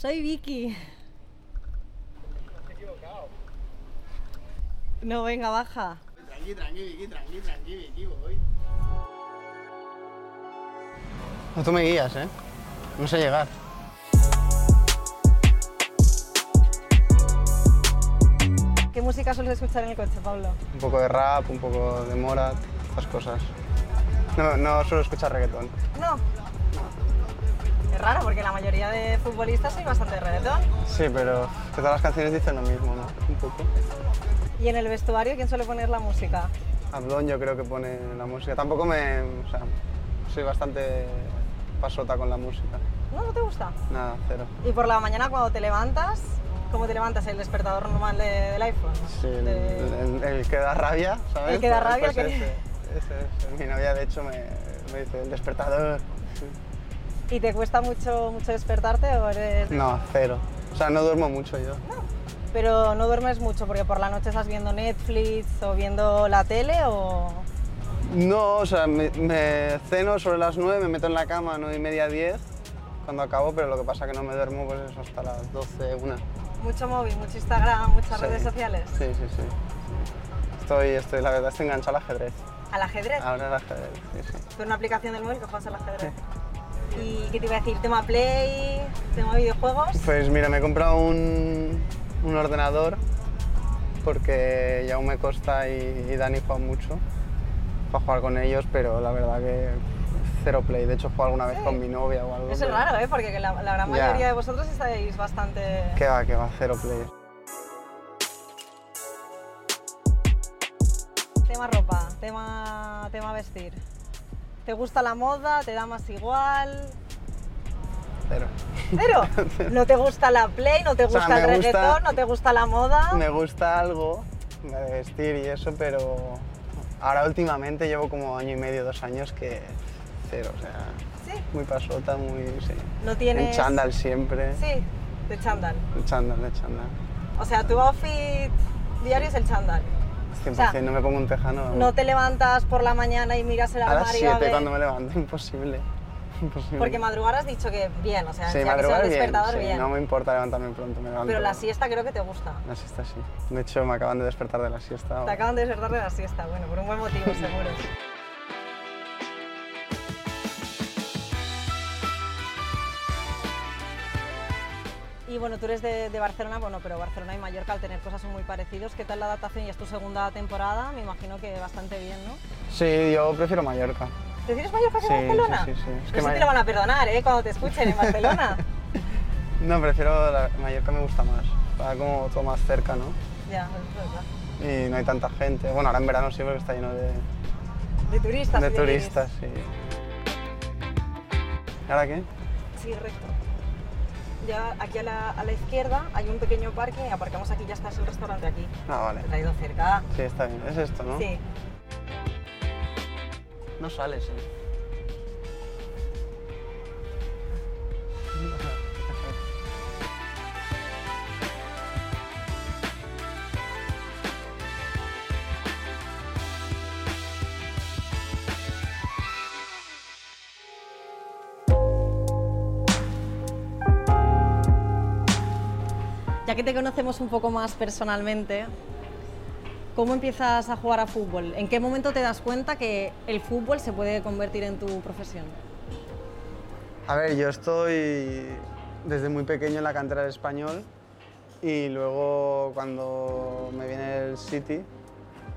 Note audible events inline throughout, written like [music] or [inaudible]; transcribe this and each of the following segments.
Soy Vicky. No, venga, baja. Tranqui, tranqui, Vicky, tranqui, tranqui, Vicky, voy. No, tú me guías, ¿eh? No sé llegar. ¿Qué música sueles escuchar en el coche, Pablo? Un poco de rap, un poco de Morat, estas cosas. No, no suelo escuchar reggaetón. No. Es raro porque la mayoría de futbolistas soy bastante reggaetón. Sí, pero todas las canciones dicen lo mismo, ¿no? Un poco. ¿Y en el vestuario quién suele poner la música? Ablón yo creo que pone la música. Tampoco me... O sea, soy bastante pasota con la música. ¿No? ¿No te gusta? Nada, cero. ¿Y por la mañana cuando te levantas, cómo te levantas? ¿El despertador normal de- del iPhone? Sí, el, De- el- el que da rabia, ¿sabes? El que da rabia, Pues el que- ese, ese es. Mi novia, de hecho, me, me dice el despertador. ¿Y te cuesta mucho, mucho despertarte o eres...? No, cero. O sea, no duermo mucho yo. Pero no duermes mucho porque por la noche estás viendo Netflix o viendo la tele o... No, o sea, me, me ceno sobre las 9, me meto en la cama a 9 y media, 10, cuando acabo, pero lo que pasa es que no me duermo pues eso, hasta las 12, 1. Mucho móvil, mucho Instagram, muchas Sí. redes sociales. Sí, sí, sí. Estoy, estoy, la verdad, estoy enganchado al ajedrez. ¿Al ajedrez? Ahora el ajedrez, sí, sí. Por una aplicación del móvil que juegas al ajedrez. ¿Y qué te iba a decir? ¿Tema Play? ¿Tema videojuegos? Pues mira, me he comprado un, un ordenador porque ya aún me Costa y, y Dani juegan mucho para jugar con ellos, pero la verdad que cero play. De hecho, juego alguna vez Sí. con mi novia o algo. Eso es pero- raro, ¿eh? Porque la, la gran mayoría de vosotros estáis bastante... Que va, que va, cero play. Tema ropa, tema, tema vestir. ¿Te gusta la moda? ¿Te da más igual? Cero. ¿Cero? [laughs] ¿No te gusta la Play? ¿No te O sea, gusta el gusta- reggaetón? ¿No te gusta la moda? Me gusta algo de vestir y eso, pero ahora últimamente llevo como año y medio, dos años que cero. O sea, Sí. muy pasota, muy. Sí. ¿No tienes...? En chándal siempre. Sí, de chándal. En chándal, de chándal. O sea, tu outfit diario es el chándal. 100%, O sea, no me pongo un tejano. vamos. No te levantas por la mañana y miras el A armario las a 7 ver- cuando me levanto, [laughs] imposible. imposible. Porque madrugar has dicho que bien, o sea, Sí, sea que sea bien, sí, bien. No me importa levantarme pronto, me levanto. Pero la siesta creo que te gusta. La siesta sí. De hecho, me acaban de despertar de la siesta. Te acaban de despertar de la siesta, bueno, por un buen motivo [laughs] seguro. Y bueno, tú eres de, de Barcelona, bueno, pero Barcelona y Mallorca al tener cosas son muy parecidos. ¿Qué tal la adaptación? Y es tu segunda temporada, me imagino que bastante bien, ¿no? Sí, yo prefiero Mallorca. ¿Prefieres Mallorca que Sí, Barcelona? sí, sí, sí. Es que sí Ma- te lo van a perdonar, ¿eh? Cuando te escuchen en Barcelona. [laughs] No, prefiero la- Mallorca me gusta más. Está como todo más cerca, ¿no? ya, es verdad. Y no hay tanta gente. Bueno, ahora en verano sí, porque está lleno de, De turistas. de turistas, sí. ¿Y ahora qué? Sí, recto. Ya aquí a la, a la izquierda hay un pequeño parque y aparcamos aquí, ya está es el restaurante aquí. Ah, vale. Te ha ido cerca. Sí, está bien. Es esto, ¿no? Sí. No sale, sí. Ya que te conocemos un poco más personalmente, ¿cómo empiezas a jugar a fútbol? ¿En qué momento te das cuenta que el fútbol se puede convertir en tu profesión? A ver, yo estoy desde muy pequeño en la cantera del español y luego cuando me viene el City,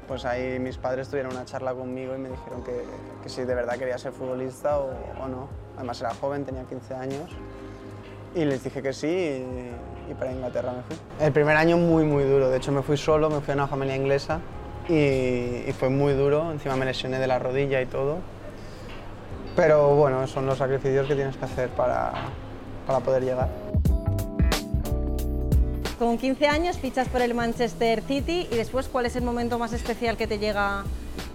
pues ahí mis padres tuvieron una charla conmigo y me dijeron que, que si de verdad quería ser futbolista o, no. Además era joven, tenía 15 años y les dije que sí y para Inglaterra me fui. El primer año muy, muy duro. De hecho me fui solo, me fui a una familia inglesa y, y fue muy duro. Encima me lesioné de la rodilla y todo. Pero bueno, son los sacrificios que tienes que hacer para, para poder llegar. Con 15 años fichas por el Manchester City y después, ¿cuál es el momento más especial que te llega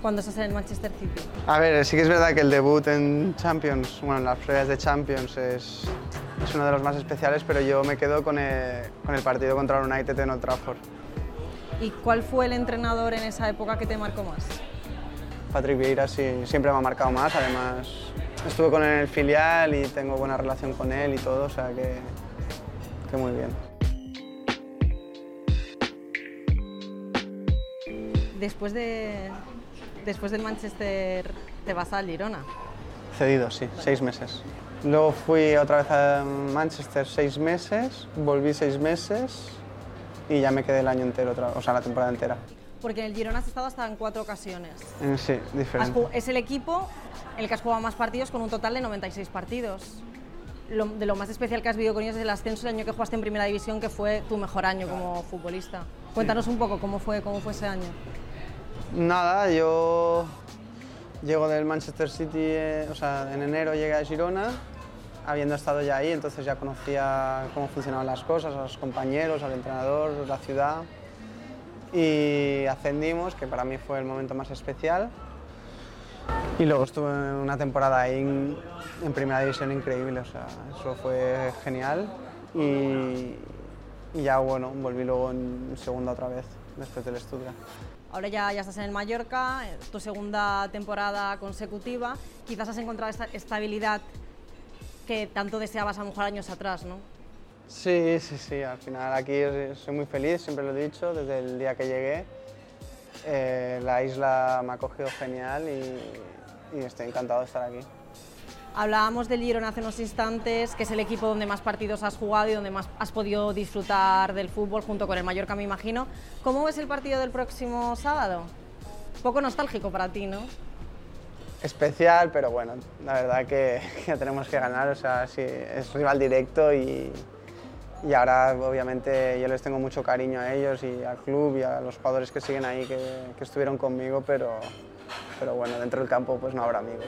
cuando estás en el Manchester City? A ver, sí que es verdad que el debut en Champions, bueno, en las pruebas de Champions es, es uno de los más especiales, pero yo me quedo con el, con el partido contra el United en Old Trafford. ¿Y cuál fue el entrenador en esa época que te marcó más? Patrick Vieira sí, siempre me ha marcado más, además estuve con él en el filial y tengo buena relación con él y todo, o sea que, que muy bien. Después, de, después del Manchester, ¿te vas al Girona? Cedido, sí, seis meses. Luego fui otra vez a Manchester seis meses, volví seis meses y ya me quedé el año entero, o sea, la temporada entera. Porque en el Girona has estado hasta en cuatro ocasiones. Eh, sí, diferente. es el equipo en el que has jugado más partidos con un total de 96 partidos. Lo- de lo más especial que has vivido con ellos es el ascenso el año que jugaste en Primera División, que fue tu mejor año como futbolista. Cuéntanos un poco cómo fue, cómo fue ese año. Nada, yo llego del Manchester City, eh, o sea, en enero llegué a Girona, habiendo estado ya ahí, entonces ya conocía cómo funcionaban las cosas, a los compañeros, al entrenador, la ciudad. Y ascendimos, que para mí fue el momento más especial. Y luego estuve una temporada ahí en, en primera división increíble, o sea, eso fue genial. Y, y ya bueno, volví luego en segunda otra vez, después del Stuttgart. Ahora ya, ya estás en el Mallorca, eh, tu segunda temporada consecutiva. Quizás has encontrado esta estabilidad que tanto deseabas a lo mejor años atrás, ¿no? Sí, sí, sí, al final aquí soy muy feliz, siempre lo he dicho, desde el día que llegué. Eh, la isla me ha cogido genial y, y estoy encantado de estar aquí. Hablábamos del Girona hace unos instantes, que es el equipo donde más partidos has jugado y donde más has podido disfrutar del fútbol junto con el Mallorca, me imagino. ¿Cómo ves el partido del próximo sábado? Poco nostálgico para ti, ¿no? Especial, pero bueno, la verdad que, que tenemos que ganar, o sea, sí, es rival directo y, y ahora obviamente yo les tengo mucho cariño a ellos y al club y a los jugadores que siguen ahí que, estuvieron conmigo, pero, pero bueno, dentro del campo pues no habrá amigos.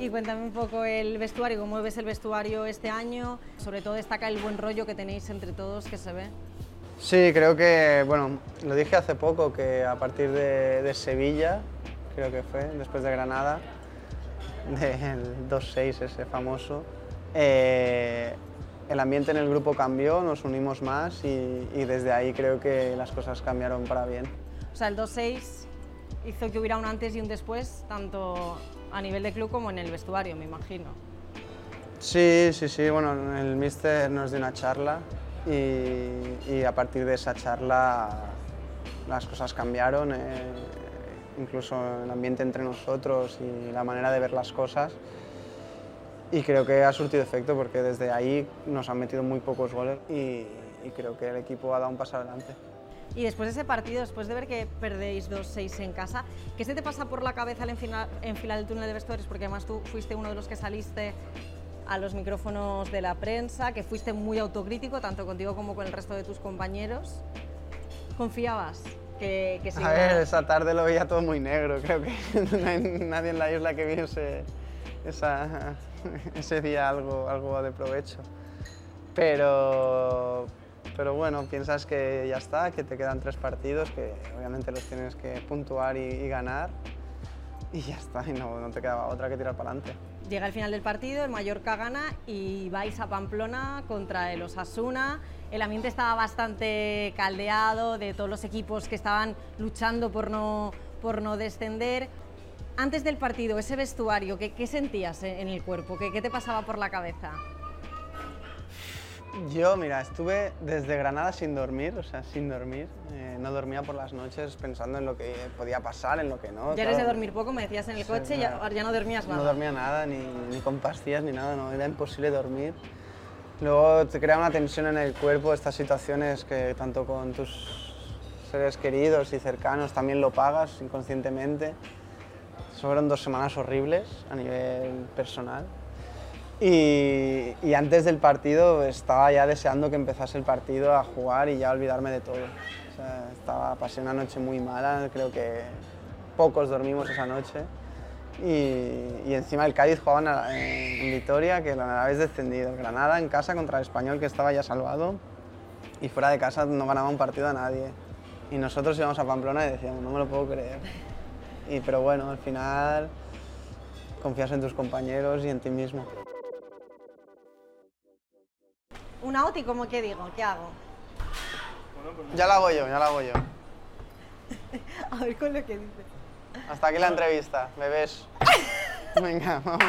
Y cuéntame un poco el vestuario, cómo ves el vestuario este año. Sobre todo destaca el buen rollo que tenéis entre todos, que se ve. Sí, creo que, bueno, lo dije hace poco, que a partir de, de Sevilla, creo que fue, después de Granada, [laughs] del 2-6 ese famoso, eh, el ambiente en el grupo cambió, nos unimos más y, y desde ahí creo que las cosas cambiaron para bien. O sea, el 2-6 hizo que hubiera un antes y un después, tanto a nivel de club como en el vestuario, me imagino. Sí, sí, sí, bueno, el míster nos dio una charla y, y a partir de esa charla las cosas cambiaron, eh, incluso el ambiente entre nosotros y la manera de ver las cosas. Y creo que ha surtido efecto porque desde ahí nos han metido muy pocos goles y, y creo que el equipo ha dado un paso adelante. Y después de ese partido, después de ver que perdéis 2-6 en casa, ¿qué se te pasa por la cabeza al enfilar, enfilar el túnel de vestuarios? Porque además tú fuiste uno de los que saliste a los micrófonos de la prensa, que fuiste muy autocrítico, tanto contigo como con el resto de tus compañeros. ¿Confiabas que, que A ver, esa tarde lo veía todo muy negro, creo que [laughs] no hay nadie en la isla que viese esa, ese día algo, algo de provecho. Pero, pero bueno, piensas que ya está, que te quedan tres partidos, que obviamente los tienes que puntuar y, y ganar y ya está, y no, te quedaba otra que tirar para adelante. Llega el final del partido, el Mallorca gana y vais a Pamplona contra el Osasuna. El ambiente estaba bastante caldeado de todos los equipos que estaban luchando por no, por no descender. Antes del partido, ese vestuario, ¿qué, sentías en en el cuerpo? ¿Qué, ¿Qué te pasaba por la cabeza? Yo, mira, estuve desde Granada sin dormir, o sea, sin dormir. Eh, no dormía por las noches pensando en lo que podía pasar, en lo que no. Ya eres de dormir poco, me decías en el Sí, coche, ya, ya no dormías nada. No dormía nada, ni, ni con pastillas, ni nada, no, era imposible dormir. Luego te crea una tensión en el cuerpo, estas situaciones que tanto con tus seres queridos y cercanos también lo pagas inconscientemente. Fueron dos semanas horribles a nivel personal. Y, antes del partido estaba ya deseando que empezase el partido a jugar y ya olvidarme de todo. Estaba, pasé una noche muy mala, creo que pocos dormimos esa noche. Y, encima el Cádiz jugaba en, en Vitoria, que la habéis descendido. Granada en casa contra el Español, que estaba ya salvado. Y fuera de casa no ganaba un partido a nadie. Y nosotros íbamos a Pamplona y decíamos, no me lo puedo creer. Y, pero bueno, al final confías en tus compañeros y en ti mismo. Un out y como que digo, ¿qué hago? Ya la hago yo, ya la hago yo. [laughs] A ver con lo que dices. Hasta aquí la entrevista, bebés. [laughs] Venga, vamos.